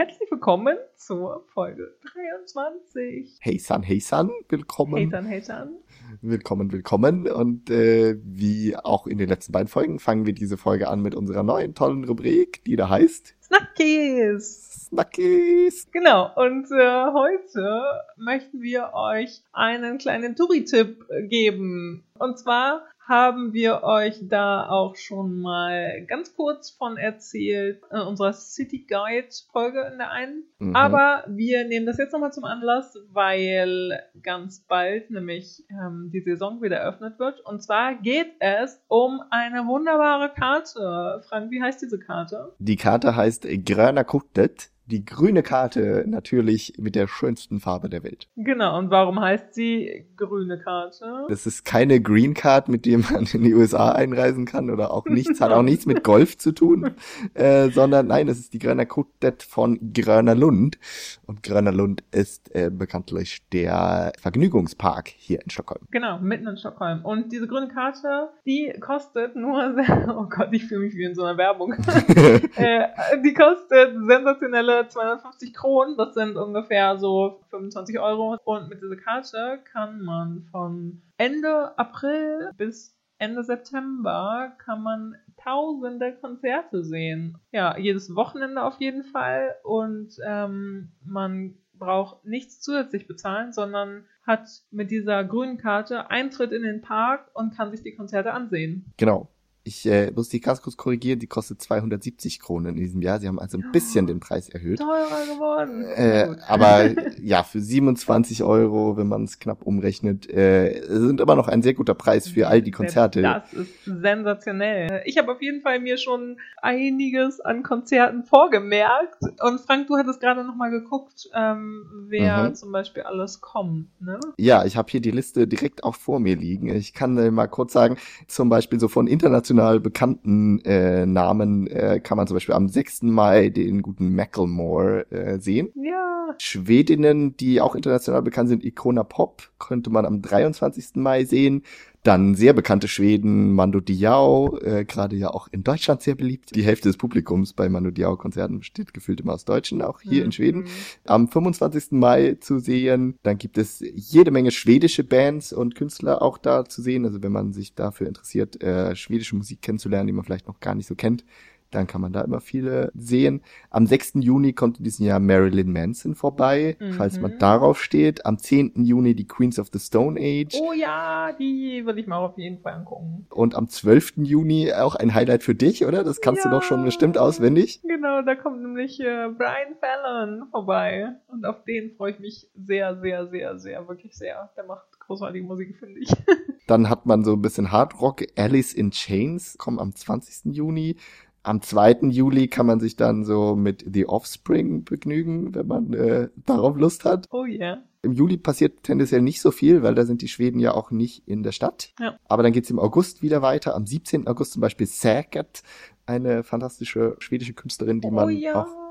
Herzlich willkommen zur Folge 23. Hey San, hey San, willkommen. Hey San, hey San. Willkommen, willkommen. Und äh, wie auch in den letzten beiden Folgen fangen wir diese Folge an mit unserer neuen tollen Rubrik, die da heißt Snackies. Snackies. Genau, und äh, heute möchten wir euch einen kleinen Touri-Tipp geben. Und zwar haben wir euch da auch schon mal ganz kurz von erzählt in unserer City Guide Folge in der einen. Mhm. Aber wir nehmen das jetzt nochmal zum Anlass, weil ganz bald nämlich ähm, die Saison wieder eröffnet wird. Und zwar geht es um eine wunderbare Karte. Frank, wie heißt diese Karte? Die Karte heißt Gröna Kortet die grüne Karte natürlich mit der schönsten Farbe der Welt. Genau, und warum heißt sie grüne Karte? Das ist keine Green Card, mit der man in die USA einreisen kann oder auch nichts, hat auch nichts mit Golf zu tun, äh, sondern nein, das ist die Gröner Kutet von Gröner Lund. Und Gröner Lund ist äh, bekanntlich der Vergnügungspark hier in Stockholm. Genau, mitten in Stockholm. Und diese grüne Karte, die kostet nur, oh Gott, ich fühle mich wie in so einer Werbung. äh, die kostet sensationelle 250 Kronen, das sind ungefähr so 25 Euro. Und mit dieser Karte kann man von Ende April bis Ende September kann man tausende Konzerte sehen. Ja, jedes Wochenende auf jeden Fall. Und ähm, man braucht nichts zusätzlich bezahlen, sondern hat mit dieser grünen Karte Eintritt in den Park und kann sich die Konzerte ansehen. Genau. Ich äh, muss die ganz kurz korrigieren, die kostet 270 Kronen in diesem Jahr. Sie haben also ein bisschen den Preis erhöht. Teurer geworden. Äh, aber ja, für 27 Euro, wenn man es knapp umrechnet, äh, sind immer noch ein sehr guter Preis für all die Konzerte. Das ist sensationell. Ich habe auf jeden Fall mir schon einiges an Konzerten vorgemerkt. Und Frank, du hattest gerade noch mal geguckt, ähm, wer mhm. zum Beispiel alles kommt, ne? Ja, ich habe hier die Liste direkt auch vor mir liegen. Ich kann äh, mal kurz sagen, zum Beispiel so von international international bekannten äh, Namen äh, kann man zum Beispiel am 6. Mai den guten Macklemore äh, sehen. Ja. Schwedinnen, die auch international bekannt sind, Icona Pop, könnte man am 23. Mai sehen. Dann sehr bekannte Schweden, Mando Diao, äh, gerade ja auch in Deutschland sehr beliebt. Die Hälfte des Publikums bei Mando Diao-Konzerten besteht gefühlt immer aus Deutschen, auch hier mhm. in Schweden. Am 25. Mai zu sehen. Dann gibt es jede Menge schwedische Bands und Künstler auch da zu sehen. Also wenn man sich dafür interessiert, äh, schwedische Musik kennenzulernen, die man vielleicht noch gar nicht so kennt, dann kann man da immer viele sehen. Am 6. Juni kommt in diesem Jahr Marilyn Manson vorbei, mhm. falls man darauf steht. Am 10. Juni die Queens of the Stone Age. Oh ja, die will ich mal auf jeden Fall angucken. Und am 12. Juni auch ein Highlight für dich, oder? Das kannst ja, du doch schon bestimmt auswendig. Genau, da kommt nämlich äh, Brian Fallon vorbei. Und auf den freue ich mich sehr, sehr, sehr, sehr, wirklich sehr. Der macht großartige Musik, finde ich. Dann hat man so ein bisschen Hard Rock. Alice in Chains kommt am 20. Juni am 2. Juli kann man sich dann so mit The Offspring begnügen, wenn man äh, darauf Lust hat. Oh ja. Yeah. Im Juli passiert tendenziell nicht so viel, weil da sind die Schweden ja auch nicht in der Stadt. Ja. Aber dann geht's im August wieder weiter. Am 17. August zum Beispiel Säkert, eine fantastische schwedische Künstlerin, die oh, man ja. auch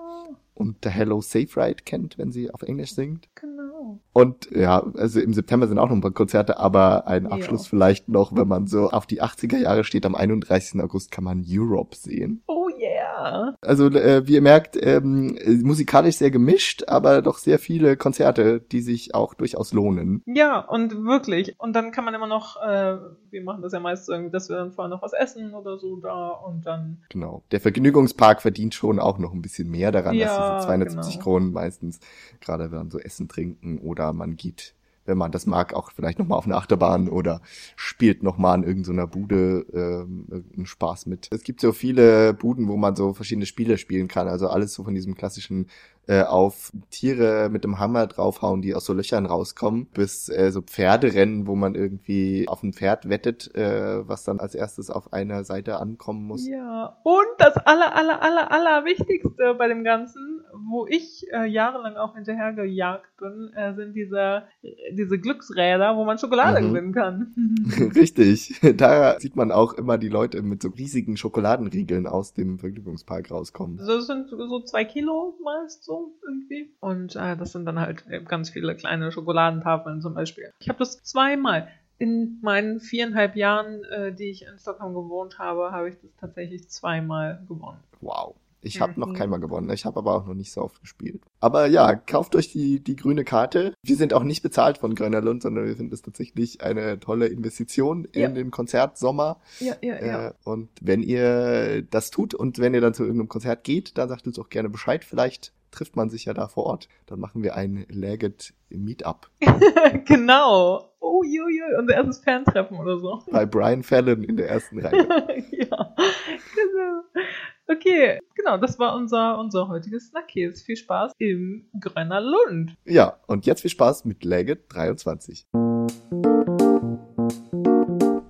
unter Hello Safe Ride kennt, wenn sie auf Englisch singt. Genau. Und ja, also im September sind auch noch ein paar Konzerte, aber ein Abschluss ja. vielleicht noch, wenn man so auf die 80er Jahre steht, am 31. August kann man Europe sehen. Also äh, wie ihr merkt, ähm, musikalisch sehr gemischt, aber doch sehr viele Konzerte, die sich auch durchaus lohnen. Ja, und wirklich. Und dann kann man immer noch, äh, wir machen das ja meist irgendwie, dass wir dann vorher noch was essen oder so da und dann. Genau. Der Vergnügungspark verdient schon auch noch ein bisschen mehr daran, ja, dass diese 270 genau. Kronen meistens, gerade wenn man so Essen trinken oder man geht wenn man das mag, auch vielleicht nochmal auf eine Achterbahn oder spielt nochmal in irgendeiner Bude ähm, irgendeinen Spaß mit. Es gibt so viele Buden, wo man so verschiedene Spiele spielen kann. Also alles so von diesem klassischen äh, auf Tiere mit dem Hammer draufhauen, die aus so Löchern rauskommen, bis äh, so Pferderennen, wo man irgendwie auf ein Pferd wettet, äh, was dann als erstes auf einer Seite ankommen muss. Ja, und das aller, aller, aller, aller Wichtigste bei dem Ganzen, wo ich äh, jahrelang auch hinterhergejagt bin, äh, sind diese, diese Glücksräder, wo man Schokolade mhm. gewinnen kann. Richtig. Da sieht man auch immer die Leute mit so riesigen Schokoladenriegeln aus dem Vergnügungspark rauskommen. Das sind so zwei Kilo meist so irgendwie. Und äh, das sind dann halt ganz viele kleine Schokoladentafeln zum Beispiel. Ich habe das zweimal. In meinen viereinhalb Jahren, äh, die ich in Stockholm gewohnt habe, habe ich das tatsächlich zweimal gewonnen. Wow. Ich habe Mhm. noch keinmal gewonnen. Ich habe aber auch noch nicht so oft gespielt. Aber ja, kauft euch die, die grüne Karte. Wir sind auch nicht bezahlt von Gröner Lund, sondern wir finden es tatsächlich eine tolle Investition in Ja. den Konzertsommer. Ja, ja, Äh, und wenn ihr das tut und wenn ihr dann zu irgendeinem Konzert geht, dann sagt uns auch gerne Bescheid. Vielleicht trifft man sich ja da vor Ort. Dann machen wir ein Legged Meetup genau. Oh, jo, jo, unser erstes Fantreffen oder so. bei Brian Fallon in der ersten Reihe. ja, genau. Okay, genau, das war unser, unser heutiges Snackies. Viel Spaß im Gröner Lund. Ja, und jetzt viel Spaß mit Legged 23.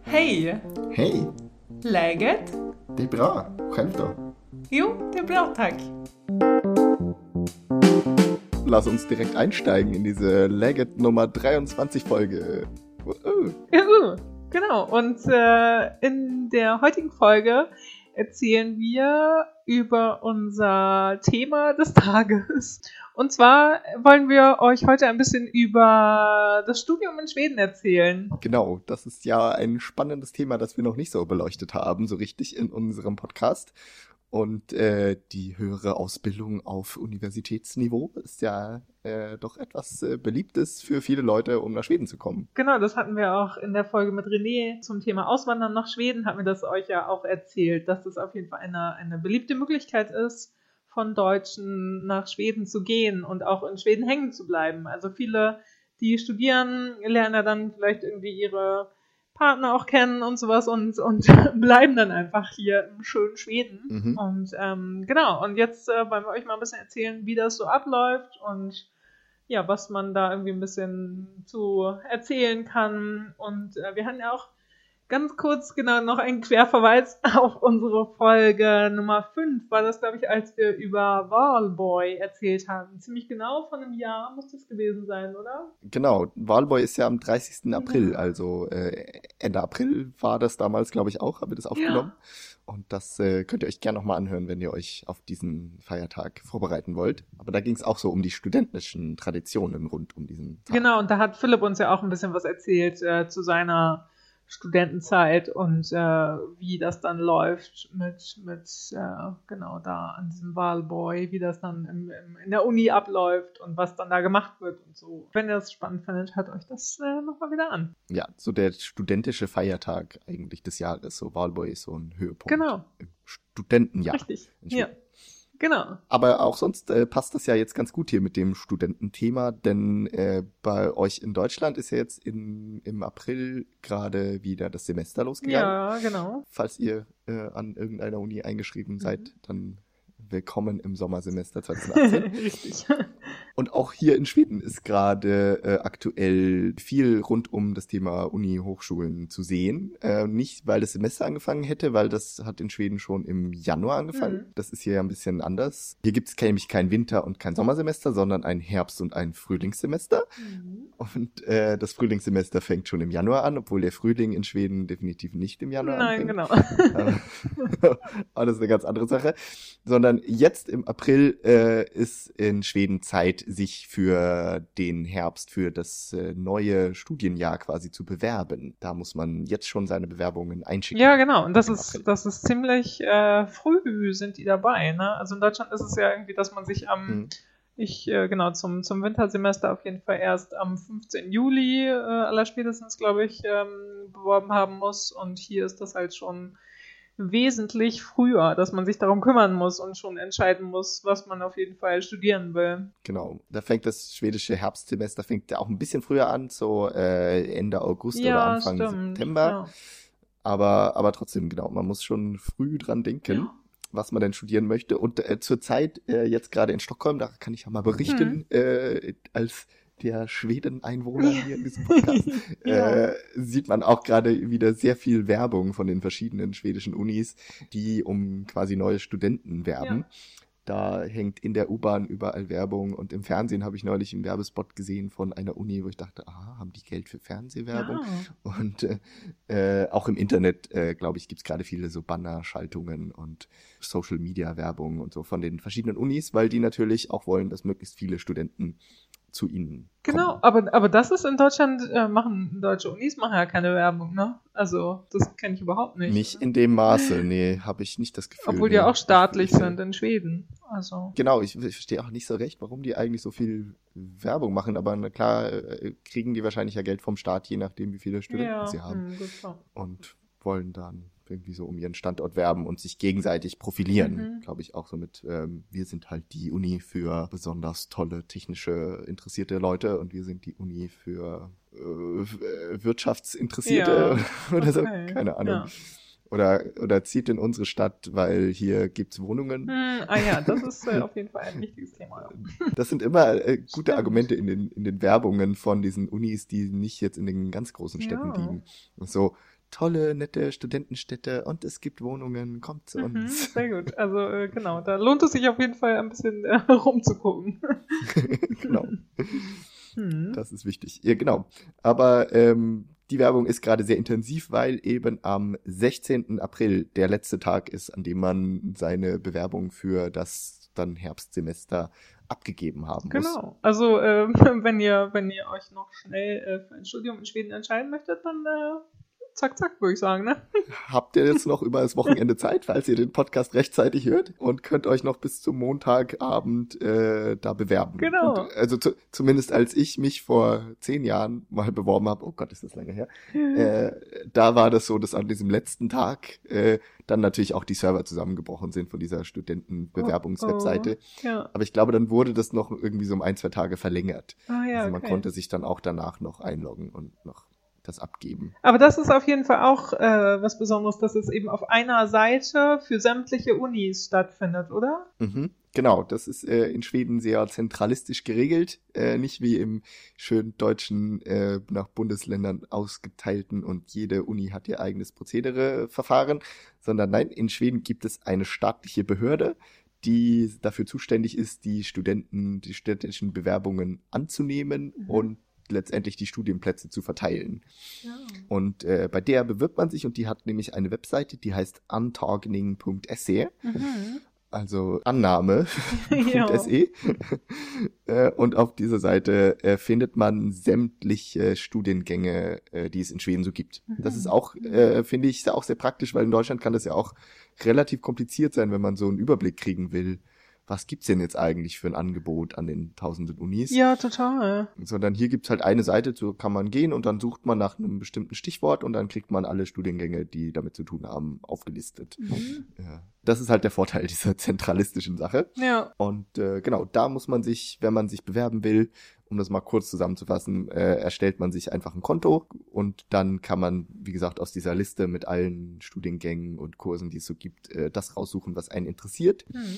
Hej! Hey, Läget? det är bra. Själv då? Jo, det är bra tack. Lass uns direkt einsteigen in diese Legged Nummer 23 Folge. Uh, Juhu, genau. Und äh, in der heutigen Folge erzählen wir über unser Thema des Tages. Und zwar wollen wir euch heute ein bisschen über das Studium in Schweden erzählen. Genau, das ist ja ein spannendes Thema, das wir noch nicht so beleuchtet haben, so richtig in unserem Podcast. Und äh, die höhere Ausbildung auf Universitätsniveau ist ja äh, doch etwas äh, Beliebtes für viele Leute, um nach Schweden zu kommen. Genau, das hatten wir auch in der Folge mit René zum Thema Auswandern nach Schweden, hatten wir das euch ja auch erzählt, dass das auf jeden Fall eine, eine beliebte Möglichkeit ist, von Deutschen nach Schweden zu gehen und auch in Schweden hängen zu bleiben. Also viele, die studieren, lernen ja dann vielleicht irgendwie ihre Partner auch kennen und sowas und, und bleiben dann einfach hier im schönen Schweden. Mhm. Und ähm, genau, und jetzt äh, wollen wir euch mal ein bisschen erzählen, wie das so abläuft und ja, was man da irgendwie ein bisschen zu erzählen kann. Und äh, wir hatten ja auch ganz kurz genau noch einen Querverweis auf unsere Folge Nummer 5, war das, glaube ich, als wir über Wallboy erzählt haben. Ziemlich genau von einem Jahr muss das gewesen sein, oder? Genau, Wahlboy ist ja am 30. April, Ja. also äh, Ende April war das damals, glaube ich, auch, haben wir das aufgenommen. Und das äh, könnt ihr euch gerne nochmal anhören, wenn ihr euch auf diesen Feiertag vorbereiten wollt. Aber da ging es auch so um die studentischen Traditionen rund um diesen Tag. Genau, und da hat Philipp uns ja auch ein bisschen was erzählt äh, zu seiner Studentenzeit und äh, wie das dann läuft mit, mit äh, genau da an diesem Wahlboy, wie das dann im, im, in der Uni abläuft und was dann da gemacht wird und so. Wenn ihr das spannend findet, hört euch das äh, nochmal wieder an. Ja, so der studentische Feiertag eigentlich des Jahres. So Wahlboy ist so ein Höhepunkt. Genau, Im Studentenjahr. richtig. Ja. Genau. Aber auch sonst äh, passt das ja jetzt ganz gut hier mit dem Studententhema, denn äh, bei euch in Deutschland ist ja jetzt in, im April gerade wieder das Semester losgegangen. Ja, genau. Falls ihr äh, an irgendeiner Uni eingeschrieben Mhm. seid, dann willkommen im Sommersemester 2018. richtig. Und auch hier in Schweden ist gerade äh, aktuell viel rund um das Thema Uni-Hochschulen zu sehen. Äh, nicht, weil das Semester angefangen hätte, weil das hat in Schweden schon im Januar angefangen. Mhm. Das ist hier ja ein bisschen anders. Hier gibt es nämlich kein Winter- und kein Sommersemester, sondern ein Herbst- und ein Frühlingssemester. Und äh, das Frühlingssemester fängt schon im Januar an, obwohl der Frühling in Schweden definitiv nicht im Januar Nein, anfängt. genau. Aber das ist eine ganz andere Sache. Sondern jetzt im April äh, ist in Schweden Zeit, sich für den Herbst, für das äh, neue Studienjahr quasi zu bewerben. Da muss man jetzt schon seine Bewerbungen einschicken. Ja, genau. Und das ist, April. das ist ziemlich äh, früh sind die dabei. Ne? Also in Deutschland ist es ja irgendwie, dass man sich am, Hm. ich äh, genau zum, zum Wintersemester auf jeden Fall erst am 15. Juli äh, allerspätestens, glaube ich, ähm, beworben haben muss. Und hier ist das halt schon wesentlich früher, dass man sich darum kümmern muss und schon entscheiden muss, was man auf jeden Fall studieren will. Genau. Da fängt das schwedische Herbstsemester fängt ja auch ein bisschen früher an, so äh, Ende August oder Anfang September. Ja. Aber, aber trotzdem, genau, man muss schon früh dran denken. Ja. was man denn studieren möchte. Und äh, zurzeit äh, jetzt gerade in Stockholm, da kann ich ja mal berichten, äh, als der Schweden-Einwohner hier in diesem Podcast, Ja. äh, sieht man auch gerade wieder sehr viel Werbung von den verschiedenen schwedischen Unis, die um quasi neue Studenten werben. Da hängt in der U-Bahn überall Werbung und im Fernsehen habe ich neulich einen Werbespot gesehen von einer Uni, wo ich dachte, aha, haben die Geld für Fernsehwerbung? Ja. Und äh, auch im Internet, äh, glaube ich, gibt's gerade viele so Banner-Schaltungen und Social-Media-Werbung und so von den verschiedenen Unis, weil die natürlich auch wollen, dass möglichst viele Studenten zu ihnen Genau, kommen. aber, aber das ist in Deutschland, äh, machen deutsche Unis machen ja keine Werbung, ne? Also, das kenne ich überhaupt nicht. Nicht in dem Maße, nee, habe ich nicht das Gefühl. Obwohl die nee. auch staatlich Ich- sind in Schweden. Also. Genau, ich, ich verstehe auch nicht so recht, warum die eigentlich so viel Werbung machen, aber na klar äh, kriegen die wahrscheinlich ja Geld vom Staat, je nachdem, wie viele Studenten Ja, sie haben hm, gut, so. und wollen dann irgendwie so um ihren Standort werben und sich gegenseitig profilieren, Mhm. glaube ich auch so mit, ähm, wir sind halt die Uni für besonders tolle technische interessierte Leute und wir sind die Uni für äh, Wirtschaftsinteressierte oder so, Okay, keine Ahnung. ja. Oder, oder zieht in unsere Stadt, weil hier gibt's Wohnungen. Hm, ah ja, das ist äh, auf jeden Fall ein wichtiges Thema. Das sind immer äh, gute Stimmt. Argumente in den, in den Werbungen von diesen Unis, die nicht jetzt in den ganz großen Städten Ja. liegen. So tolle, nette Studentenstädte und es gibt Wohnungen, kommt zu Mhm, uns. sehr gut. Also äh, genau, da lohnt es sich auf jeden Fall ein bisschen äh, rumzugucken. genau, Hm. das ist wichtig. Ja, genau. Aber ähm, die Werbung ist gerade sehr intensiv, weil eben am 16. April der letzte Tag ist, an dem man seine Bewerbung für das dann Herbstsemester abgegeben haben muss. Genau. Also äh, wenn ihr, wenn ihr euch noch schnell äh, für ein Studium in Schweden entscheiden möchtet, dann äh, zack, zack, würde ich sagen, ne? habt ihr jetzt noch über das Wochenende Zeit, falls ihr den Podcast rechtzeitig hört und könnt euch noch bis zum Montagabend äh, da bewerben. Genau. Und, also zu, zumindest als ich mich vor zehn Jahren mal beworben habe, oh Gott, ist das lange her, äh, da war das so, dass an diesem letzten Tag äh, dann natürlich auch die Server zusammengebrochen sind von dieser Studentenbewerbungswebseite. ja. Aber ich glaube, dann wurde das noch irgendwie so um ein, zwei Tage verlängert. Ah, ja, also man okay. konnte sich dann auch danach noch einloggen und noch das abgeben. Aber das ist auf jeden Fall auch äh, was Besonderes, dass es eben auf einer Seite für sämtliche Unis stattfindet, oder? Mhm, genau, das ist äh, in Schweden sehr zentralistisch geregelt, äh, nicht wie im schön deutschen äh, nach Bundesländern ausgeteilten und jede Uni hat ihr eigenes Prozedere-Verfahren, sondern nein, in Schweden gibt es eine staatliche Behörde, die dafür zuständig ist, die Studenten, die studentischen Bewerbungen anzunehmen Mhm. und letztendlich die Studienplätze zu verteilen. Ja. Und äh, bei der bewirbt man sich und die hat nämlich eine Webseite, die heißt antagning.se Mhm. also Annahme. Ja. .se. Äh, und auf dieser Seite äh, findet man sämtliche Studiengänge, äh, die es in Schweden so gibt. Das Mhm. ist auch, äh, finde ich, auch sehr praktisch, weil in Deutschland kann das ja auch relativ kompliziert sein, wenn man so einen Überblick kriegen will. Was gibt's denn jetzt eigentlich für ein Angebot an den tausenden Unis? ja, total. Sondern hier gibt's halt eine Seite, so kann man gehen und dann sucht man nach einem bestimmten Stichwort und dann kriegt man alle Studiengänge, die damit zu tun haben, aufgelistet. Mhm. Ja. Das ist halt der Vorteil dieser zentralistischen Sache. Ja. Und äh, genau, da muss man sich, wenn man sich bewerben will, um das mal kurz zusammenzufassen, äh, erstellt man sich einfach ein Konto und dann kann man, wie gesagt, aus dieser Liste mit allen Studiengängen und Kursen, die es so gibt, äh, das raussuchen, was einen interessiert. Mhm.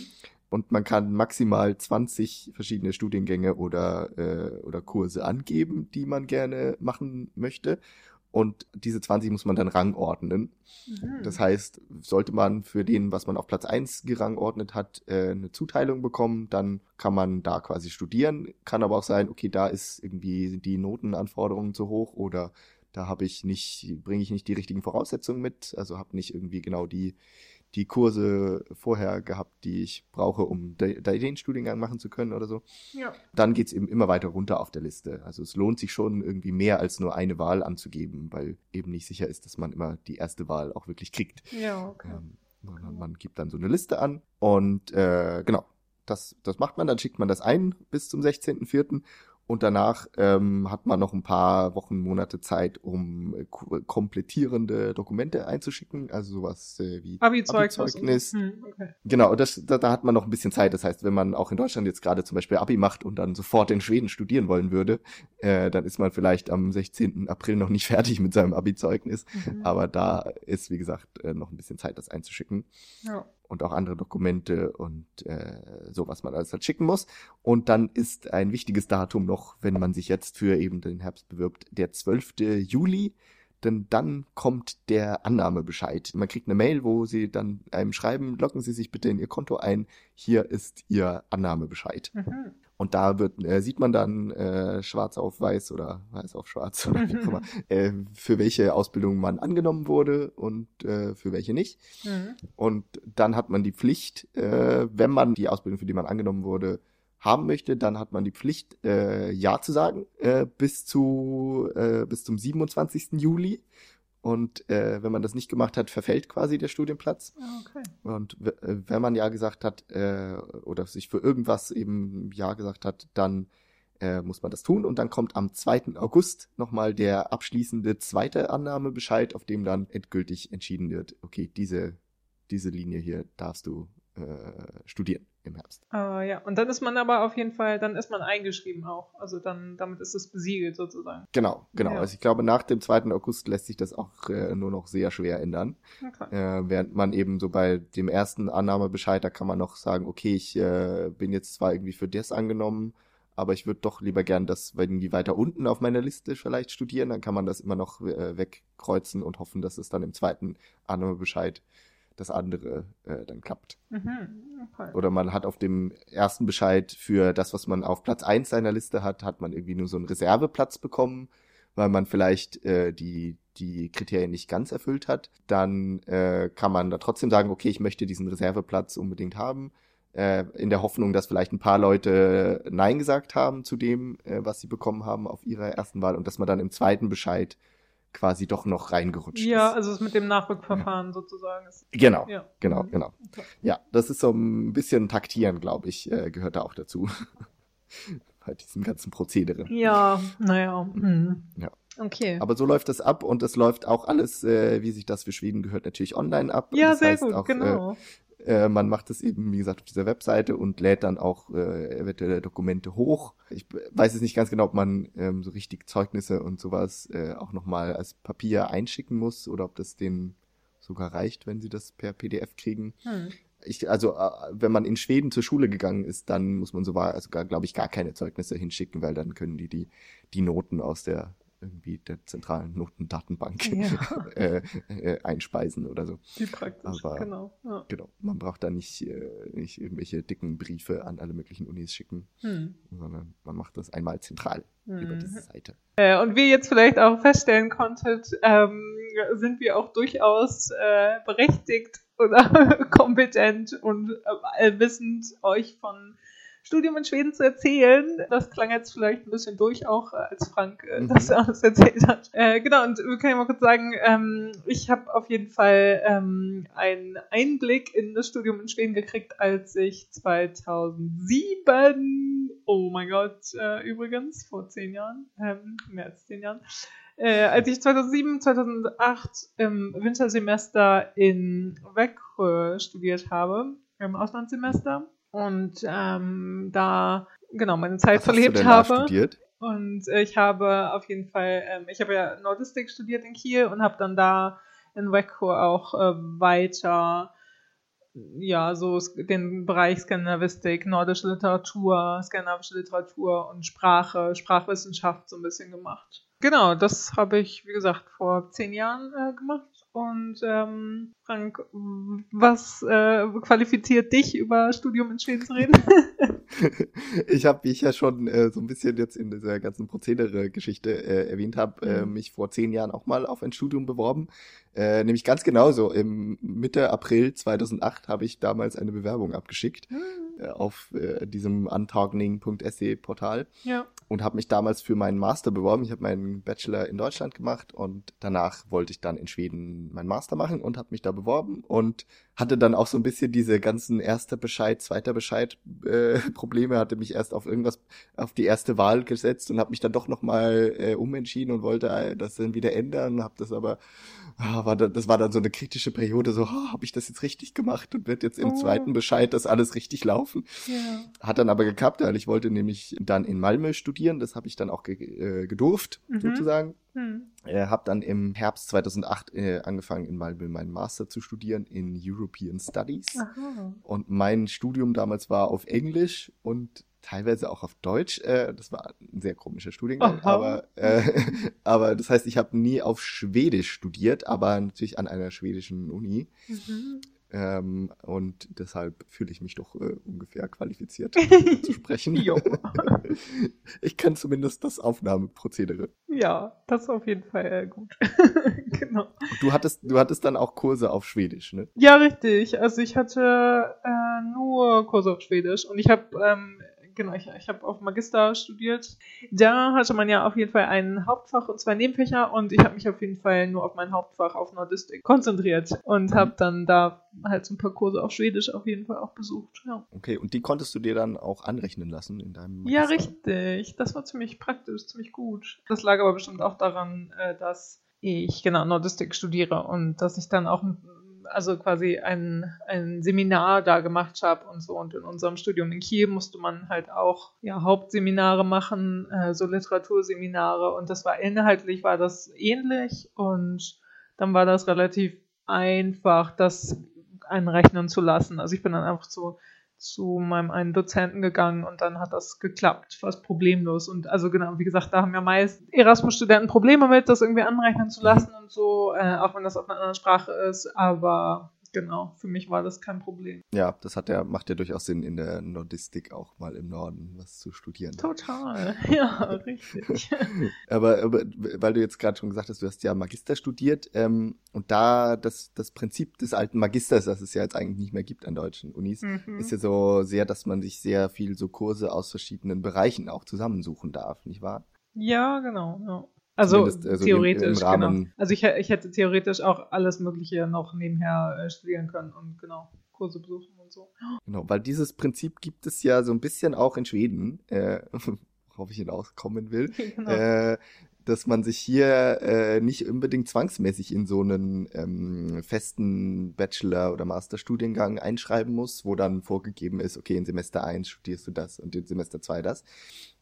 Und man kann maximal 20 verschiedene Studiengänge oder, äh, oder Kurse angeben, die man gerne machen möchte. Und diese 20 muss man dann rangordnen. Mhm. Das heißt, sollte man für den, was man auf Platz 1 gerangordnet hat, äh, eine Zuteilung bekommen, dann kann man da quasi studieren. Kann aber auch sein, okay, da ist irgendwie sind die Notenanforderungen zu hoch oder da habe ich nicht, bringe ich nicht die richtigen Voraussetzungen mit, also habe nicht irgendwie genau die, die Kurse vorher gehabt, die ich brauche, um de, de, den Studiengang machen zu können oder so. ja. Dann geht's eben immer weiter runter auf der Liste. Also es lohnt sich schon irgendwie mehr als nur eine Wahl anzugeben, weil eben nicht sicher ist, dass man immer die erste Wahl auch wirklich kriegt. Ja, okay. Ähm, sondern man gibt dann so eine Liste an und äh, genau, das, das macht man, dann schickt man das ein bis zum 16.04. Und danach ähm, hat man noch ein paar Wochen, Monate Zeit, um äh, ko- komplettierende Dokumente einzuschicken, also sowas äh, wie Abi-Zeugnis. Abi-Zeugnis. Hm, okay. Genau, das, da, da hat man noch ein bisschen Zeit. Das heißt, wenn man auch in Deutschland jetzt gerade zum Beispiel Abi macht und dann sofort in Schweden studieren wollen würde, äh, dann ist man vielleicht am 16. April noch nicht fertig mit seinem Abi-Zeugnis. Mhm. Aber da ist, wie gesagt, äh, noch ein bisschen Zeit, das einzuschicken. Ja. Und auch andere Dokumente und äh, so, was man alles halt schicken muss. Und dann ist ein wichtiges Datum noch, wenn man sich jetzt für eben den Herbst bewirbt, der 12. Juli. Denn dann kommt der Annahmebescheid. Man kriegt eine Mail, wo sie dann einem schreiben, loggen Sie sich bitte in Ihr Konto ein. Hier ist Ihr Annahmebescheid. Mhm. Und da wird, äh, sieht man dann äh, schwarz auf weiß oder weiß auf schwarz oder wie immer, äh, für welche Ausbildung man angenommen wurde und äh, für welche nicht. Mhm. Und dann hat man die Pflicht, äh, wenn man die Ausbildung, für die man angenommen wurde, haben möchte, dann hat man die Pflicht, äh, Ja zu sagen, äh, bis zu äh, bis zum 27. Juli. Und äh, wenn man das nicht gemacht hat, verfällt quasi der Studienplatz. Ah, Okay. Und äh, wenn man ja gesagt hat äh, oder sich für irgendwas eben ja gesagt hat, dann äh, muss man das tun. Und dann kommt am 2. August nochmal der abschließende zweite Annahmebescheid, auf dem dann endgültig entschieden wird, okay, diese, diese Linie hier darfst du studieren im Herbst. Ah, ja, und dann ist man aber auf jeden Fall, dann ist man eingeschrieben auch. Also dann, damit ist es besiegelt sozusagen. Genau, genau. Ja. Also ich glaube, nach dem 2. August lässt sich das auch äh, nur noch sehr schwer ändern. Okay. Äh, während man eben so bei dem ersten Annahmebescheid, da kann man noch sagen, okay, ich äh, bin jetzt zwar irgendwie für das angenommen, aber ich würde doch lieber gern das irgendwie weiter unten auf meiner Liste vielleicht studieren, dann kann man das immer noch äh, wegkreuzen und hoffen, dass es dann im zweiten Annahmebescheid das andere äh, dann klappt. Mhm. okay. Oder man hat auf dem ersten Bescheid für das, was man auf Platz eins seiner Liste hat, hat man irgendwie nur so einen Reserveplatz bekommen, weil man vielleicht äh, die, die Kriterien nicht ganz erfüllt hat. Dann äh, kann man da trotzdem sagen, okay, ich möchte diesen Reserveplatz unbedingt haben, äh, in der Hoffnung, dass vielleicht ein paar Leute Nein gesagt haben zu dem, äh, was sie bekommen haben auf ihrer ersten Wahl und dass man dann im zweiten Bescheid quasi doch noch reingerutscht Ja, ist. also es mit dem Nachrückverfahren sozusagen ist. Genau, Ja. genau, Mhm. genau. Okay. Ja, das ist so ein bisschen taktieren, glaube ich, äh, gehört da auch dazu. Bei diesem ganzen Prozedere. Ja, naja. Hm. Ja. Okay. Aber so läuft das ab und es läuft auch alles, äh, wie sich das für Schweden gehört, natürlich online ab. ja, das sehr heißt gut, auch, genau. Äh, man macht es eben, wie gesagt, auf dieser Webseite und lädt dann auch äh, eventuelle Dokumente hoch. Ich weiß jetzt nicht ganz genau, ob man ähm, so richtig Zeugnisse und sowas äh, auch nochmal als Papier einschicken muss oder ob das denen sogar reicht, wenn sie das per PDF kriegen. Hm. ich, also äh, wenn man in Schweden zur Schule gegangen ist, dann muss man so war, also glaube ich, gar keine Zeugnisse hinschicken, weil dann können die die, die Noten aus der irgendwie der zentralen Notendatenbank Ja. äh, äh, einspeisen oder so. Wie praktisch, Aber- genau. Ja. Genau. Man braucht da nicht, äh, nicht irgendwelche dicken Briefe an alle möglichen Unis schicken, Hm. sondern man macht das einmal zentral über Mhm. diese Seite. Äh, und wie ihr jetzt vielleicht auch feststellen konntet, ähm, sind wir auch durchaus äh, berechtigt oder kompetent und äh, allwissend, euch von Studium in Schweden zu erzählen. Das klang jetzt vielleicht ein bisschen durch, auch äh, als Frank äh, Mhm. das alles erzählt hat. Äh, genau, und wir können ja mal kurz sagen, ähm, ich habe auf jeden Fall ähm, einen Einblick in das Studium in Schweden gekriegt, als ich 2007, oh mein Gott, äh, übrigens, vor zehn Jahren, ähm, mehr als zehn Jahren, äh, als ich 2007, 2008 im Wintersemester in Växjö studiert habe, im Auslandssemester und ähm, da genau meine Zeit Was hast du verlebt denn da habe. studiert? Und äh, ich habe auf jeden Fall, ähm, ich habe ja Nordistik studiert in Kiel und habe dann da in Växjö auch äh, weiter, ja, so den Bereich Skandinavistik, nordische Literatur, skandinavische Literatur und Sprache, Sprachwissenschaft so ein bisschen gemacht. Genau, das habe ich, wie gesagt, vor zehn Jahren äh, gemacht. Und ähm, Frank, was äh, qualifiziert dich, über Studium in Schweden zu reden? ich habe, wie ich ja schon äh, so ein bisschen jetzt in dieser ganzen Prozedere-Geschichte äh, erwähnt habe, äh, Mhm. mich vor zehn Jahren auch mal auf ein Studium beworben. Äh, nämlich ganz genauso. Im Mitte April 2008 habe ich damals eine Bewerbung abgeschickt äh, auf äh, diesem untagning.se-Portal ja. und habe mich damals für meinen Master beworben. Ich habe meinen Bachelor in Deutschland gemacht und danach wollte ich dann in Schweden meinen Master machen und habe mich da beworben und hatte dann auch so ein bisschen diese ganzen erster Bescheid, zweiter Bescheid äh, Probleme, hatte mich erst auf irgendwas auf die erste Wahl gesetzt und habe mich dann doch noch mal äh, umentschieden und wollte äh, das dann wieder ändern, habe das aber ah, war da, das war dann so eine kritische Periode so, oh, habe ich das jetzt richtig gemacht und wird jetzt im Oh. zweiten Bescheid das alles richtig laufen? Ja. Hat dann aber geklappt, weil ich wollte nämlich dann in Malmö studieren. Das habe ich dann auch ge äh, gedurft, Mhm. sozusagen. Hm. Äh, habe dann im Herbst 2008 äh, angefangen, in Malmö meinen Master zu studieren in European Studies. Aha. Und mein Studium damals war auf Englisch und teilweise auch auf Deutsch. Äh, das war ein sehr komischer Studiengang. Aha. Aber, äh, aber das heißt, ich habe nie auf Schwedisch studiert, aber natürlich an einer schwedischen Uni. Mhm. Ähm, und deshalb fühle ich mich doch äh, ungefähr qualifiziert, zu sprechen. Ich kann zumindest das Aufnahmeprozedere. Ja, das ist auf jeden Fall äh, gut. genau. Und Du hattest, du hattest dann auch Kurse auf Schwedisch, ne? Ja, richtig. Also ich hatte äh, nur Kurse auf Schwedisch und ich habe ähm, genau, ich, ich habe auf Magister studiert. Da hatte man ja auf jeden Fall ein Hauptfach und zwei Nebenfächer und ich habe mich auf jeden Fall nur auf mein Hauptfach auf Nordistik konzentriert und habe dann da halt so ein paar Kurse auf Schwedisch auf jeden Fall auch besucht. Ja. Okay, und die konntest du dir dann auch anrechnen lassen in deinem Magister? Ja, richtig. Das war ziemlich praktisch, ziemlich gut. Das lag aber bestimmt auch daran, äh, dass ich genau Nordistik studiere und dass ich dann auch also quasi ein, ein Seminar da gemacht habe und so. Und in unserem Studium in Kiel musste man halt auch ja, Hauptseminare machen, äh, so Literaturseminare. Und das war inhaltlich war das ähnlich und dann war das relativ einfach, das einrechnen zu lassen. Also ich bin dann einfach zu zu meinem einen Dozenten gegangen und dann hat das geklappt, fast problemlos. Und also genau, wie gesagt, da haben ja meist Erasmus-Studenten Probleme mit, das irgendwie anrechnen zu lassen und so, äh, auch wenn das auf einer anderen Sprache ist. Aber genau, für mich war das kein Problem. Ja, das hat ja, macht ja durchaus Sinn, in der Nordistik auch mal im Norden was zu studieren. Total, ja, richtig. aber, aber, weil du jetzt gerade schon gesagt hast, du hast ja Magister studiert ähm, und da das, das Prinzip des alten Magisters, das es ja jetzt eigentlich nicht mehr gibt an deutschen Unis, mhm. ist ja so sehr, dass man sich sehr viel so Kurse aus verschiedenen Bereichen auch zusammensuchen darf, nicht wahr? Ja, genau, ja. Also, also theoretisch, im, im genau. Also ich, ich hätte theoretisch auch alles Mögliche noch nebenher äh, studieren können und genau, Kurse besuchen und so. Genau, weil dieses Prinzip gibt es ja so ein bisschen auch in Schweden, äh, worauf ich hinauskommen will. Genau. Äh, dass man sich hier äh, nicht unbedingt zwangsmäßig in so einen ähm, festen Bachelor- oder Masterstudiengang einschreiben muss, wo dann vorgegeben ist, okay, in Semester 1 studierst du das und in Semester 2 das,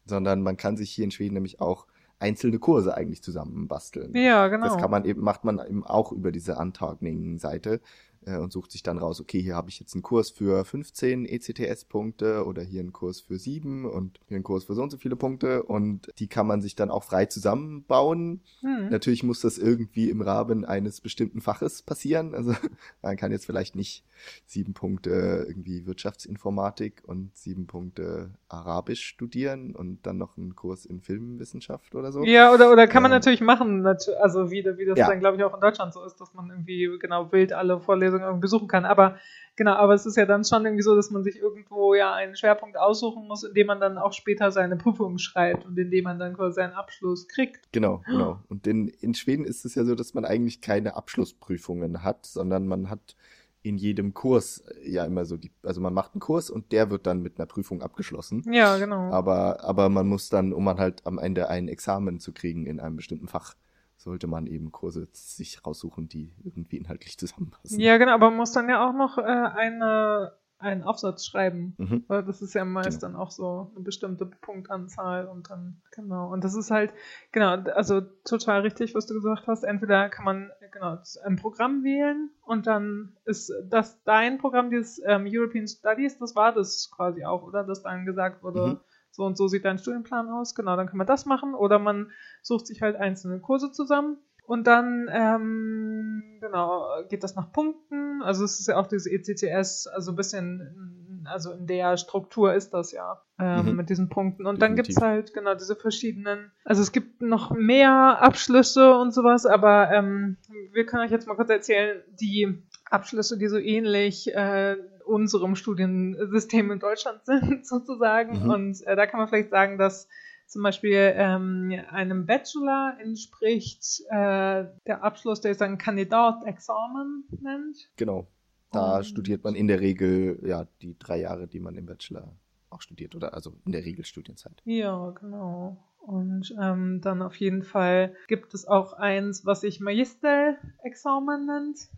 sondern man kann sich hier in Schweden nämlich auch einzelne Kurse eigentlich zusammenbasteln. Ja, genau. Das kann man eben, macht man eben auch über diese Untargening-Seite äh, und sucht sich dann raus, okay, hier habe ich jetzt einen Kurs für 15 ECTS-Punkte oder hier einen Kurs für 7 und hier einen Kurs für so und so viele Punkte und die kann man sich dann auch frei zusammenbauen. Hm. Natürlich muss das irgendwie im Rahmen eines bestimmten Faches passieren. Also man kann jetzt vielleicht nicht sieben Punkte irgendwie Wirtschaftsinformatik und sieben Punkte Arabisch studieren und dann noch einen Kurs in Filmwissenschaft oder so. Ja, oder, oder kann man ähm, natürlich machen, also wie, wie das ja. dann, glaube ich, auch in Deutschland so ist, dass man irgendwie genau wild alle Vorlesungen irgendwie besuchen kann. Aber genau, aber es ist ja dann schon irgendwie so, dass man sich irgendwo ja einen Schwerpunkt aussuchen muss, in dem man dann auch später seine Prüfung schreibt und in dem man dann quasi seinen Abschluss kriegt. Genau, genau. Und in, in Schweden ist es ja so, dass man eigentlich keine Abschlussprüfungen hat, sondern man hat in jedem Kurs äh, ja immer so die, also man macht einen Kurs und der wird dann mit einer Prüfung abgeschlossen. Ja, genau. Aber, aber man muss dann, um man halt am Ende ein Examen zu kriegen in einem bestimmten Fach, sollte man eben Kurse sich raussuchen, die irgendwie inhaltlich zusammenpassen. Ja, genau, aber man muss dann ja auch noch äh, eine einen Aufsatz schreiben. Mhm. Weil das ist ja meist genau. dann auch so eine bestimmte Punktanzahl und dann, genau. Und das ist halt, genau, also total richtig, was du gesagt hast. Entweder kann man, genau, ein Programm wählen und dann ist das dein Programm, dieses ähm, European Studies, das war das quasi auch, oder? Dass dann gesagt wurde, mhm. So und so sieht dein Studienplan aus, genau, dann kann man das machen. Oder man sucht sich halt einzelne Kurse zusammen und dann, ähm, genau, geht das nach Punkten. Also es ist ja auch dieses ECTS, also ein bisschen, also in der Struktur ist das ja ähm, mhm. mit diesen Punkten. Und Definitiv. dann gibt's halt genau diese verschiedenen, also es gibt noch mehr Abschlüsse und sowas, aber ähm, wir können euch jetzt mal kurz erzählen, die Abschlüsse, die so ähnlich äh, unserem Studiensystem in Deutschland sind, sozusagen. Mhm. Und äh, da kann man vielleicht sagen, dass zum Beispiel ähm, einem Bachelor entspricht äh, der Abschluss, der ist ein Kandidatexamen nennt. Genau. Da Und studiert man in der Regel ja die drei Jahre, die man im Bachelor auch studiert, oder also in der Regel Studienzeit. Ja, genau. Und ähm, dann auf jeden Fall gibt es auch eins, was sich Magister-Examen nennt.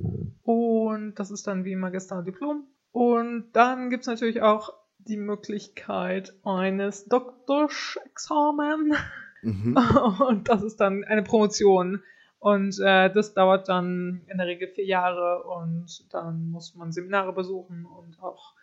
Und das ist dann wie Magister-Diplom. Und dann gibt es natürlich auch die Möglichkeit eines Doktorsexamen. Mhm. Und das ist dann eine Promotion. Und äh, das dauert dann in der Regel vier Jahre und dann muss man Seminare besuchen und auch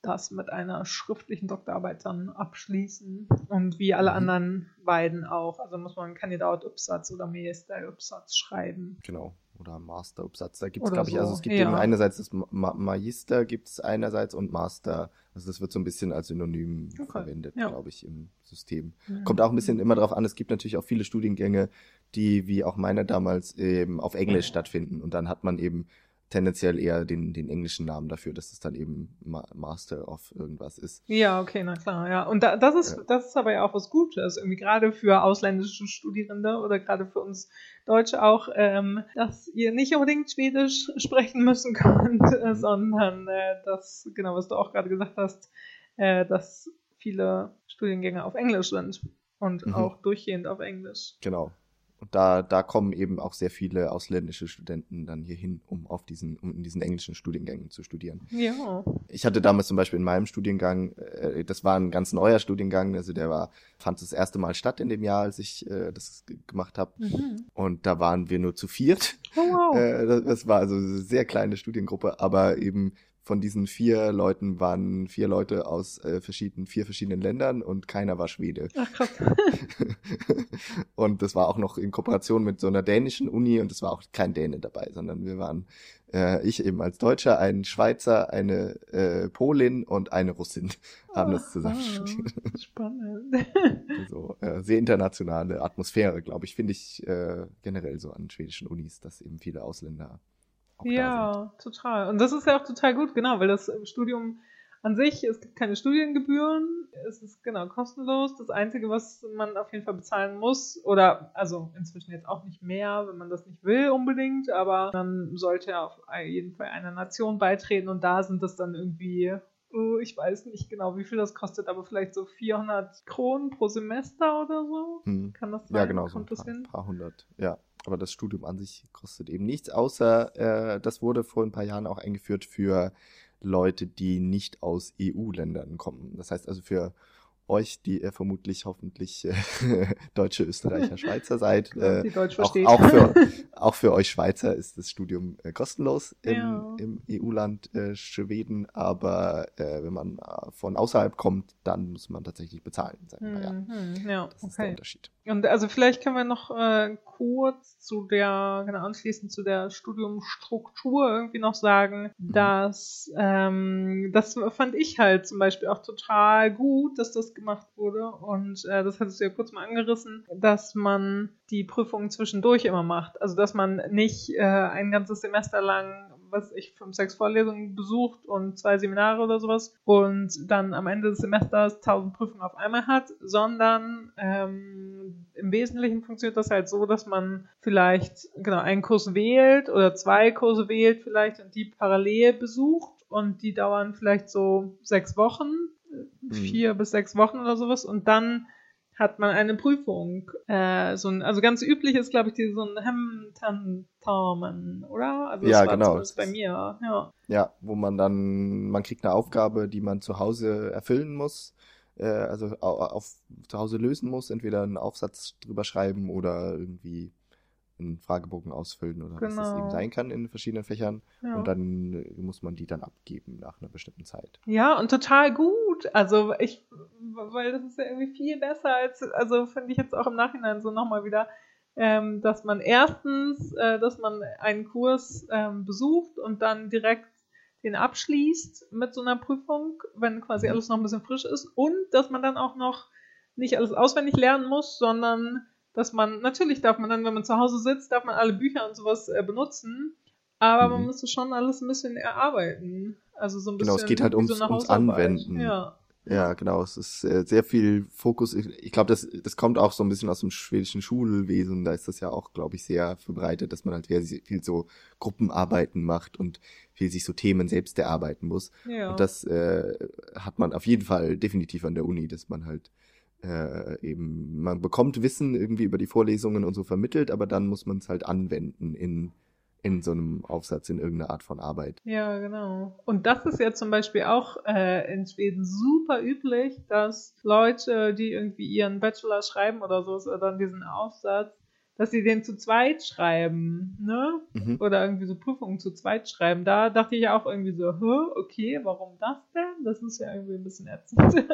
das mit einer schriftlichen Doktorarbeit dann abschließen. Und wie alle mhm. anderen beiden auch. Also muss man einen Kandidat-Upsatz oder Magister-Upsatz schreiben. Genau oder Master-Upsatz. Da gibt es, glaube ich, also es gibt ja. eben einerseits das Ma Magister gibt es einerseits und Master. Also das wird so ein bisschen als Synonym okay. verwendet, ja. glaube ich, im System. Mhm. Kommt auch ein bisschen immer darauf an, es gibt natürlich auch viele Studiengänge, die, wie auch meine damals, eben auf Englisch stattfinden. Und dann hat man eben tendenziell eher den, den englischen Namen dafür, dass es dann eben Ma Master of irgendwas ist. Ja, okay, na klar, ja. Und da, das ist, ja. das ist aber ja auch was Gutes, irgendwie gerade für ausländische Studierende oder gerade für uns Deutsche auch, ähm, dass ihr nicht unbedingt Schwedisch sprechen müssen könnt, äh, sondern äh, das, genau, was du auch gerade gesagt hast, äh, dass viele Studiengänge auf Englisch sind und mhm. auch durchgehend auf Englisch. Genau. Und da, da kommen eben auch sehr viele ausländische Studenten dann hier hin, um auf diesen, um in diesen englischen Studiengängen zu studieren. Ja. Ich hatte damals zum Beispiel in meinem Studiengang, äh, das war ein ganz neuer Studiengang, also der war, fand das erste Mal statt in dem Jahr, als ich äh, das gemacht habe. Mhm. Und da waren wir nur zu viert. Oh, wow. Äh, das, das war also eine sehr kleine Studiengruppe, aber eben von diesen vier Leuten waren vier Leute aus äh, verschiedenen, vier verschiedenen Ländern und keiner war Schwede. Ach krass. und das war auch noch in Kooperation mit so einer dänischen Uni und es war auch kein Däne dabei, sondern wir waren äh, ich eben als Deutscher, ein Schweizer, eine äh, Polin und eine Russin haben das zusammen studiert. Spannend. also, äh, sehr internationale Atmosphäre, glaube ich, finde ich äh, generell so an schwedischen Unis, dass eben viele Ausländer ja, total. Und das ist ja auch total gut, genau, weil das Studium an sich, es gibt keine Studiengebühren, es ist genau kostenlos. Das Einzige, was man auf jeden Fall bezahlen muss, oder also inzwischen jetzt auch nicht mehr, wenn man das nicht will unbedingt, aber man sollte ja auf jeden Fall einer Nation beitreten und da sind das dann irgendwie oh, ich weiß nicht genau, wie viel das kostet, aber vielleicht so 400 Kronen pro Semester oder so. Hm. Kann das sein? Ja, genau, Kommt so ein paar, paar hundert, ja aber das Studium an sich kostet eben nichts, außer äh, das wurde vor ein paar Jahren auch eingeführt für Leute, die nicht aus EU-Ländern kommen. Das heißt also für euch, die ihr vermutlich hoffentlich äh, Deutsche, Österreicher, Schweizer seid. Äh, die Deutsch auch, auch, für, auch für euch Schweizer ist das Studium äh, kostenlos im, ja. im EU-Land äh, Schweden, aber äh, wenn man äh, von außerhalb kommt, dann muss man tatsächlich bezahlen. Hm, ja. Hm, ja, das okay. ist der Unterschied. Und also vielleicht können wir noch äh, kurz zu der, genau anschließend zu der Studiumstruktur irgendwie noch sagen, mhm. dass ähm, das fand ich halt zum Beispiel auch total gut, dass das gemacht wurde. Und äh, das hattest du ja kurz mal angerissen, dass man die Prüfungen zwischendurch immer macht. Also dass man nicht äh, ein ganzes Semester lang was ich fünf, sechs Vorlesungen besucht und zwei Seminare oder sowas und dann am Ende des Semesters tausend Prüfungen auf einmal hat, sondern ähm, im Wesentlichen funktioniert das halt so, dass man vielleicht genau einen Kurs wählt oder zwei Kurse wählt vielleicht und die parallel besucht und die dauern vielleicht so sechs Wochen, mhm. vier bis sechs Wochen oder sowas und dann hat man eine Prüfung. Äh, so ein, also ganz üblich ist, glaube ich, die, so ein Hemtentamen, oder? Also ja, genau. bei mir, ja. Ja, wo man dann, man kriegt eine Aufgabe, die man zu Hause erfüllen muss, äh, also auf, zu Hause lösen muss, entweder einen Aufsatz drüber schreiben oder irgendwie einen Fragebogen ausfüllen oder genau. was das eben sein kann in verschiedenen Fächern. Ja. Und dann äh, muss man die dann abgeben nach einer bestimmten Zeit. Ja, und total gut. Also ich, weil das ist ja irgendwie viel besser als, also finde ich jetzt auch im Nachhinein so nochmal wieder, ähm, dass man erstens, äh, dass man einen Kurs ähm, besucht und dann direkt den abschließt mit so einer Prüfung, wenn quasi mhm. alles noch ein bisschen frisch ist und dass man dann auch noch nicht alles auswendig lernen muss, sondern dass man, natürlich darf man dann, wenn man zu Hause sitzt, darf man alle Bücher und sowas äh, benutzen, aber mhm. man müsste schon alles ein bisschen erarbeiten. Also so ein bisschen. Genau, es geht halt ums, so ums Anwenden. Ja. Ja, genau. Es ist äh, sehr viel Fokus. Ich, ich glaube, das, das kommt auch so ein bisschen aus dem schwedischen Schulwesen. Da ist das ja auch, glaube ich, sehr verbreitet, dass man halt sehr viel so Gruppenarbeiten macht und viel sich so Themen selbst erarbeiten muss. Ja. Und das äh, hat man auf jeden Fall definitiv an der Uni, dass man halt äh, eben, man bekommt Wissen irgendwie über die Vorlesungen und so vermittelt, aber dann muss man es halt anwenden in, in so einem Aufsatz, in irgendeiner Art von Arbeit. Ja, genau. Und das ist ja zum Beispiel auch äh, in Schweden super üblich, dass Leute, die irgendwie ihren Bachelor schreiben oder so, dann diesen Aufsatz, dass sie den zu zweit schreiben, ne? Mhm. Oder irgendwie so Prüfungen zu zweit schreiben. Da dachte ich auch irgendwie so, Hä, okay, warum das denn? Das ist ja irgendwie ein bisschen ätzend.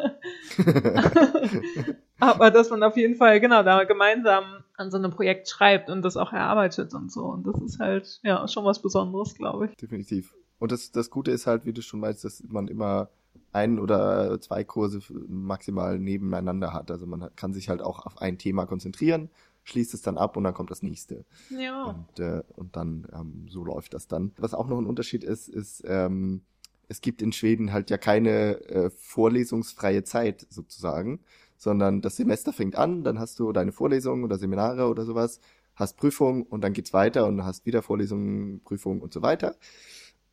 Aber dass man auf jeden Fall, genau, da gemeinsam an so einem Projekt schreibt und das auch erarbeitet und so. Und das ist halt, ja, schon was Besonderes, glaube ich. Definitiv. Und das, das Gute ist halt, wie du schon weißt, dass man immer ein oder zwei Kurse maximal nebeneinander hat. Also man kann sich halt auch auf ein Thema konzentrieren schließt es dann ab und dann kommt das nächste. Ja. Und, äh, und dann ähm, so läuft das dann. Was auch noch ein Unterschied ist, ist, ähm, es gibt in Schweden halt ja keine äh, vorlesungsfreie Zeit sozusagen, sondern das Semester fängt an, dann hast du deine Vorlesungen oder Seminare oder sowas, hast Prüfung und dann geht's weiter und hast wieder Vorlesungen, Prüfungen und so weiter.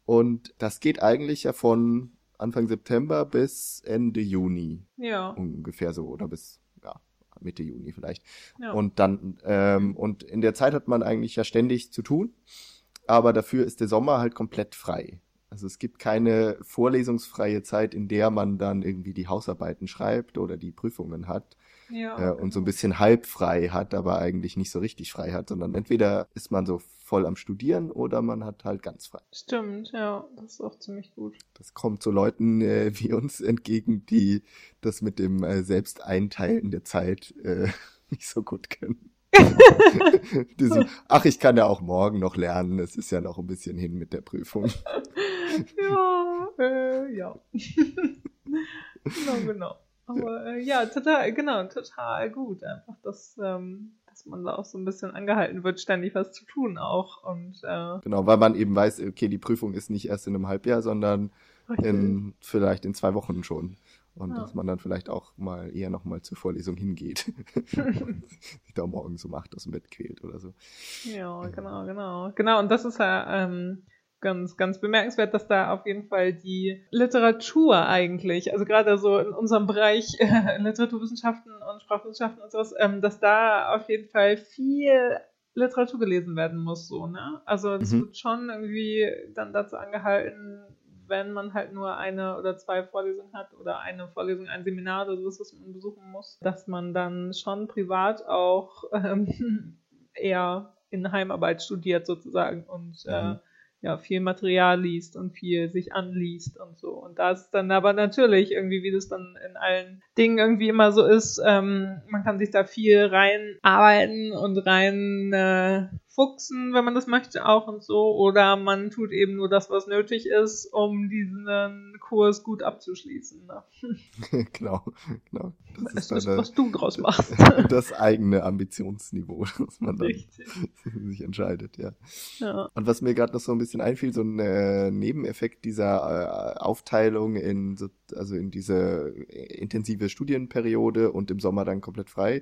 Und das geht eigentlich ja von Anfang September bis Ende Juni Ja. ungefähr so oder bis Mitte Juni vielleicht. ja. Und dann, ähm, und in der Zeit hat man eigentlich ja ständig zu tun, aber dafür ist der Sommer halt komplett frei. Also es gibt keine vorlesungsfreie Zeit, in der man dann irgendwie die Hausarbeiten schreibt oder die Prüfungen hat ja. äh, und so ein bisschen halb frei hat, aber eigentlich nicht so richtig frei hat, sondern entweder ist man so voll am Studieren oder man hat halt ganz frei. Stimmt, ja. Das ist auch ziemlich gut. Das kommt so Leuten äh, wie uns entgegen, die das mit dem äh, Selbsteinteilen der Zeit äh, nicht so gut können. die so, ach, ich kann ja auch morgen noch lernen, es ist ja noch ein bisschen hin mit der Prüfung. ja, äh, ja. genau, genau. Aber äh, ja, total, genau, total gut. Einfach, dass, ähm, dass man da auch so ein bisschen angehalten wird, ständig was zu tun auch. Und äh, Genau, weil man eben weiß, okay, die Prüfung ist nicht erst in einem Halbjahr, sondern in, vielleicht in zwei Wochen schon. Und Ja. dass man dann vielleicht auch mal eher noch mal zur Vorlesung hingeht. Sich da morgens um acht aus dem Bett quält oder so. Ja, genau, genau. Genau, und das ist ja ähm, ganz, ganz bemerkenswert, dass da auf jeden Fall die Literatur eigentlich, also gerade so in unserem Bereich äh, Literaturwissenschaften und Sprachwissenschaften und sowas, ähm, dass da auf jeden Fall viel Literatur gelesen werden muss, so, ne? Also es Mhm. wird schon irgendwie dann dazu angehalten, wenn man halt nur eine oder zwei Vorlesungen hat oder eine Vorlesung, ein Seminar oder sowas, was man besuchen muss, dass man dann schon privat auch ähm, eher in Heimarbeit studiert sozusagen und äh, Mhm. Ja, viel Material liest und viel sich anliest und so. Und da ist dann aber natürlich irgendwie, wie das dann in allen Dingen irgendwie immer so ist, ähm, man kann sich da viel rein arbeiten und rein äh, fuchsen, wenn man das möchte auch und so. Oder man tut eben nur das, was nötig ist, um diesen Kurs gut abzuschließen. Ne? genau, genau. Das Es ist ist, dann was du draus machst. äh, das eigene Ambitionsniveau, das man dann Richtig. sich entscheidet, ja. Ja. Und was mir gerade noch so ein bisschen einfiel, so ein äh, Nebeneffekt dieser äh, Aufteilung in so, also in diese intensive Studienperiode und im Sommer dann komplett frei,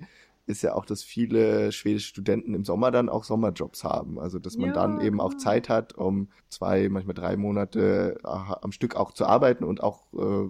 ist ja auch, dass viele schwedische Studenten im Sommer dann auch Sommerjobs haben. Also dass man Ja, dann eben auch genau. Zeit hat, um zwei, manchmal drei Monate äh, am Stück auch zu arbeiten und auch äh,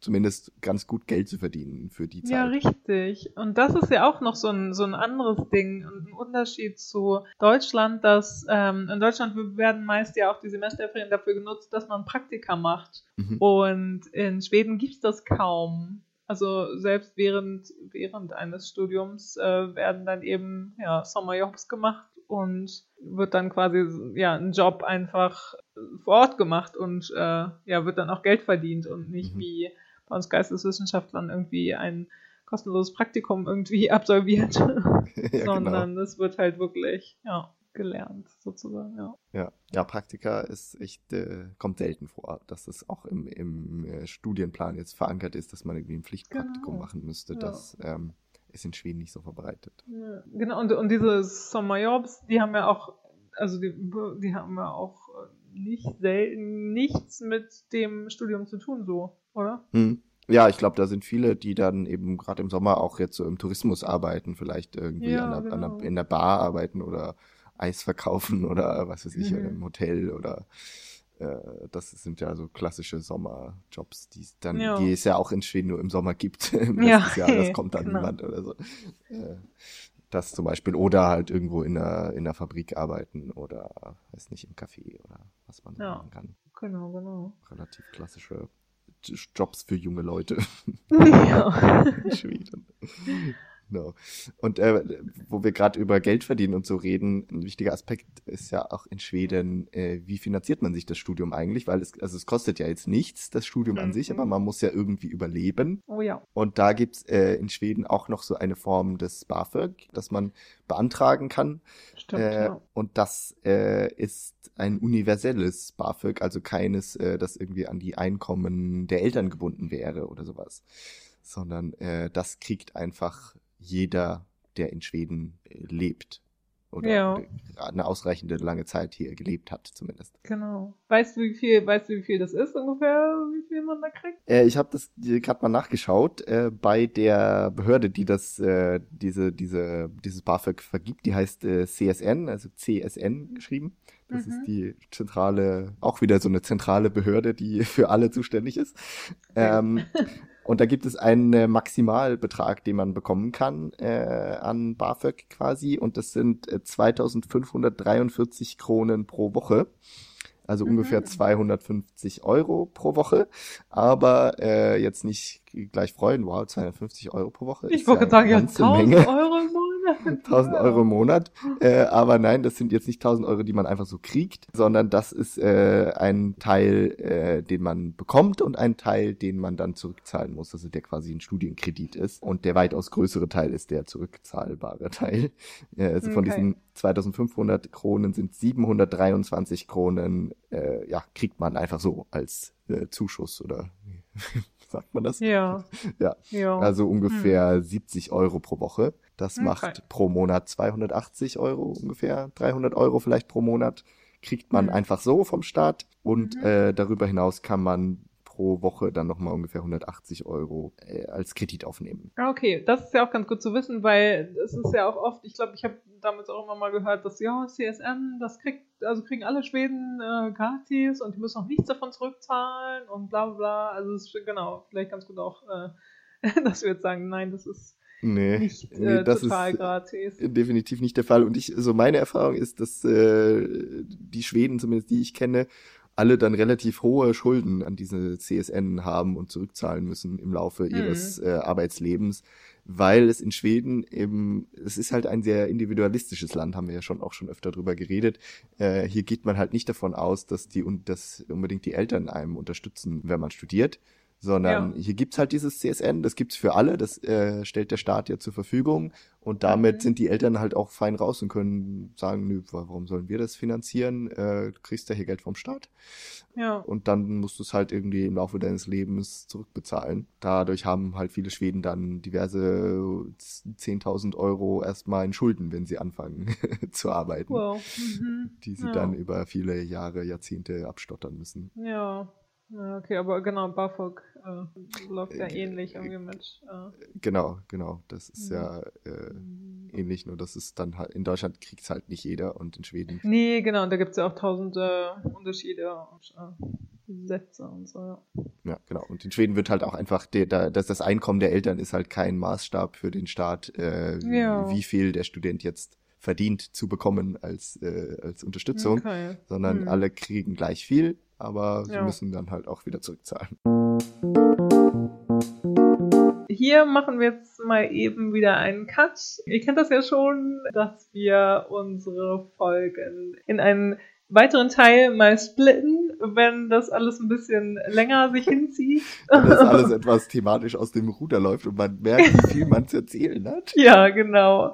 zumindest ganz gut Geld zu verdienen für die Zeit. Ja, richtig. Und das ist ja auch noch so ein, so ein anderes Ding und ein Unterschied zu Deutschland, dass ähm, in Deutschland werden meist ja auch die Semesterferien dafür genutzt, dass man Praktika macht. Mhm. Und in Schweden gibt's das kaum. Also selbst während, während eines Studiums äh, werden dann eben ja, Sommerjobs gemacht und wird dann quasi ja ein Job einfach vor Ort gemacht und äh, ja wird dann auch Geld verdient und nicht Mhm. wie bei uns Geisteswissenschaftlern irgendwie ein kostenloses Praktikum irgendwie absolviert, ja, genau. sondern das wird halt wirklich ja gelernt sozusagen ja. Ja, ja, Praktika ist echt, äh, kommt selten vor, dass es auch im, im äh, Studienplan jetzt verankert ist, dass man irgendwie ein Pflichtpraktikum Genau. machen müsste. Ja. Das ähm, ist in Schweden nicht so verbreitet. Ja, Genau, und, und diese Sommerjobs, die haben ja auch, also die, die haben ja auch äh, nicht selten nichts mit dem Studium zu tun, so, oder? Hm. Ja, ich glaube, da sind viele, die dann eben gerade im Sommer auch jetzt so im Tourismus arbeiten, vielleicht irgendwie Ja, an der, an genau. der, in der Bar arbeiten oder Eis verkaufen oder was weiß ich, Mhm. im Hotel oder äh, das sind ja so klassische Sommerjobs, die es dann, Ja. die es ja auch in Schweden nur im Sommer gibt. Im Ja, des Jahres kommt dann genau. niemand oder so. Äh, das zum Beispiel oder halt irgendwo in der, in der Fabrik arbeiten oder weiß nicht, im Café oder was man Ja. machen kann. Genau, genau. Relativ klassische Jobs für junge Leute ja. in Schweden. Genau. Und äh, wo wir gerade über Geld verdienen und so reden, ein wichtiger Aspekt ist ja auch in Schweden, äh, wie finanziert man sich das Studium eigentlich? Weil es, also es kostet ja jetzt nichts, das Studium an Mhm. sich, aber man muss ja irgendwie überleben. Oh ja. Und da gibt's äh, in Schweden auch noch so eine Form des BAföG, das man beantragen kann. Stimmt, Äh, ja. Und das äh, ist ein universelles BAföG, also keines, äh, das irgendwie an die Einkommen der Eltern gebunden wäre oder sowas. Sondern äh, das kriegt einfach jeder der in Schweden äh, lebt. Oder, Ja. oder eine ausreichende lange Zeit hier gelebt hat, zumindest. Genau. Weißt du, wie viel, weißt du, wie viel das ist ungefähr, wie viel man da kriegt? Äh, ich habe das gerade mal nachgeschaut äh, bei der Behörde, die das äh, diese diese dieses BAföG vergibt. Die heißt äh, CSN, also CSN geschrieben. Das Mhm. ist die zentrale, auch wieder so eine zentrale Behörde, die für alle zuständig ist. Ähm, und da gibt es einen äh, Maximalbetrag, den man bekommen kann äh, an BAföG quasi. Und das sind äh, 2543 Kronen pro Woche. Also Mhm. ungefähr 250 Euro pro Woche. Aber äh, jetzt nicht gleich freuen, wow, 250 Euro pro Woche. Ich wollte ja sagen, ja, eine ganze 1000 Menge. Euro im Monat. 1000 Euro im Monat. Äh, aber nein, das sind jetzt nicht 1000 Euro, die man einfach so kriegt, sondern das ist äh, ein Teil, äh, den man bekommt und ein Teil, den man dann zurückzahlen muss. Also der quasi ein Studienkredit ist. Und der weitaus größere Teil ist der zurückzahlbare Teil. Äh, also von Okay. diesen 2500 Kronen sind 723 Kronen, äh, ja, kriegt man einfach so als äh, Zuschuss oder wie sagt man das? Ja. Ja. Ja. Also ungefähr 70 Euro pro Woche. Das Okay. macht pro Monat 280 Euro ungefähr, 300 Euro vielleicht pro Monat kriegt man Mhm. einfach so vom Staat und Mhm. äh, darüber hinaus kann man pro Woche dann nochmal ungefähr 180 Euro äh, als Kredit aufnehmen. Ah, Okay, das ist ja auch ganz gut zu wissen, weil es ist ja auch oft, ich glaube, ich habe damals auch immer mal gehört, dass ja, CSN, das kriegt, also kriegen alle Schweden äh, gratis und die müssen auch nichts davon zurückzahlen und bla bla bla. Also es ist genau, vielleicht ganz gut auch, äh, dass wir jetzt sagen, nein, das ist Nee, nicht nee äh, das total ist gratis. definitiv nicht der Fall. Und ich, so meine Erfahrung ist, dass äh, die Schweden, zumindest die ich kenne, alle dann relativ hohe Schulden an diese CSN haben und zurückzahlen müssen im Laufe Mhm. ihres äh, Arbeitslebens, weil es in Schweden eben, es ist halt ein sehr individualistisches Land, haben wir ja schon auch schon öfter drüber geredet. Äh, hier geht man halt nicht davon aus, dass die und dass unbedingt die Eltern einem unterstützen, wenn man studiert, sondern Ja. hier gibt's halt dieses CSN, das gibt's für alle, das äh, stellt der Staat ja zur Verfügung und damit Mhm. sind die Eltern halt auch fein raus und können sagen, nö, wa- warum sollen wir das finanzieren? Äh, du kriegst ja hier Geld vom Staat Ja. und dann musst du es halt irgendwie im Laufe deines Lebens zurückbezahlen. Dadurch haben halt viele Schweden dann diverse 10.000 Euro erstmal in Schulden, wenn sie anfangen zu arbeiten, Wow. Mhm. die sie ja. dann über viele Jahre, Jahrzehnte abstottern müssen. Ja. Ja, okay, aber genau, BAföG äh, läuft ja Äh, ähnlich irgendwie mit. Äh, Genau, genau. Das ist Mhm. ja äh, ähnlich, nur dass es dann halt in Deutschland kriegt es halt nicht jeder und in Schweden. Nee, genau, und da gibt es ja auch tausende Unterschiede und äh, Sätze und so. Ja. Ja, genau. Und in Schweden wird halt auch einfach der, da, dass das Einkommen der Eltern ist halt kein Maßstab für den Staat, äh, wie- Ja. wie viel der Student jetzt verdient zu bekommen als, äh, als Unterstützung, Okay. sondern Hm. alle kriegen gleich viel, aber sie Ja. müssen dann halt auch wieder zurückzahlen. Hier machen wir jetzt mal eben wieder einen Cut. Ihr kennt das ja schon, dass wir unsere Folgen in einen weiteren Teil mal splitten, wenn das alles ein bisschen länger sich hinzieht. Wenn das alles etwas thematisch aus dem Ruder läuft und man merkt, wie viel man zu erzählen hat. Ja, genau.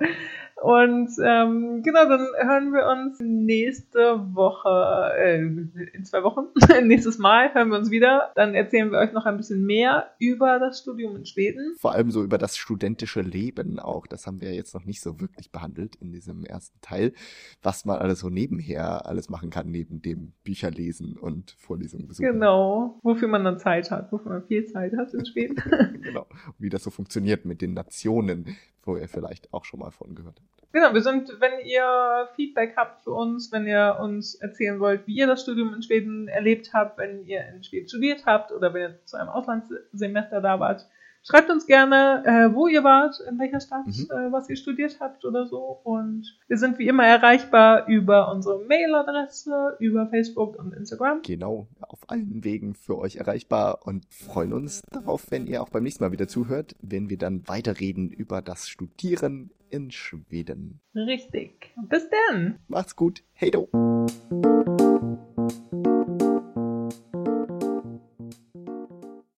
Und ähm, genau, dann hören wir uns nächste Woche, äh, in zwei Wochen, nächstes Mal hören wir uns wieder. Dann erzählen wir euch noch ein bisschen mehr über das Studium in Schweden. Vor allem so über das studentische Leben auch. Das haben wir jetzt noch nicht so wirklich behandelt in diesem ersten Teil. Was man alles so nebenher alles machen kann, neben dem Bücherlesen und Vorlesungen besuchen. Genau, wofür man dann Zeit hat, wofür man viel Zeit hat in Schweden. genau. Und wie das so funktioniert mit den Nationen, wo ihr vielleicht auch schon mal von gehört habt. Genau, wir sind, wenn ihr Feedback habt für uns, wenn ihr uns erzählen wollt, wie ihr das Studium in Schweden erlebt habt, wenn ihr in Schweden studiert habt oder wenn ihr zu einem Auslandssemester da wart, schreibt uns gerne, äh, wo ihr wart, in welcher Stadt, Mhm. äh, was ihr studiert habt oder so. Und wir sind wie immer erreichbar über unsere Mailadresse, über Facebook und Instagram. Genau, auf allen Wegen für euch erreichbar und freuen uns darauf, wenn ihr auch beim nächsten Mal wieder zuhört, wenn wir dann weiterreden über das Studieren in Schweden. Richtig. Bis dann! Macht's gut. Hey do!